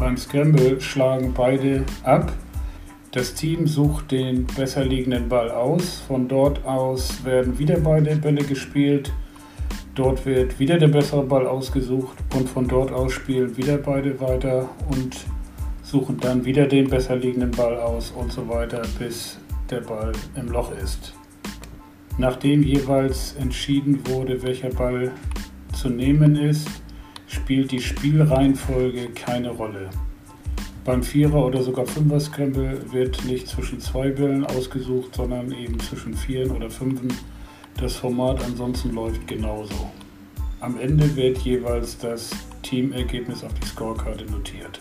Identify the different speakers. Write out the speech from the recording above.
Speaker 1: Beim Scramble schlagen beide ab. Das Team sucht den besser liegenden Ball aus. Von dort aus werden wieder beide Bälle gespielt. Dort wird wieder der bessere Ball ausgesucht und von dort aus spielen wieder beide weiter und suchen dann wieder den besser liegenden Ball aus und so weiter, bis der Ball im Loch ist. Nachdem jeweils entschieden wurde, welcher Ball zu nehmen ist, spielt die Spielreihenfolge keine Rolle. Beim Vierer- oder sogar Fünfer-Scramble wird nicht zwischen zwei Bällen ausgesucht, sondern eben zwischen Vieren oder Fünfen. Das Format ansonsten läuft genauso. Am Ende wird jeweils das Teamergebnis auf die Scorekarte notiert.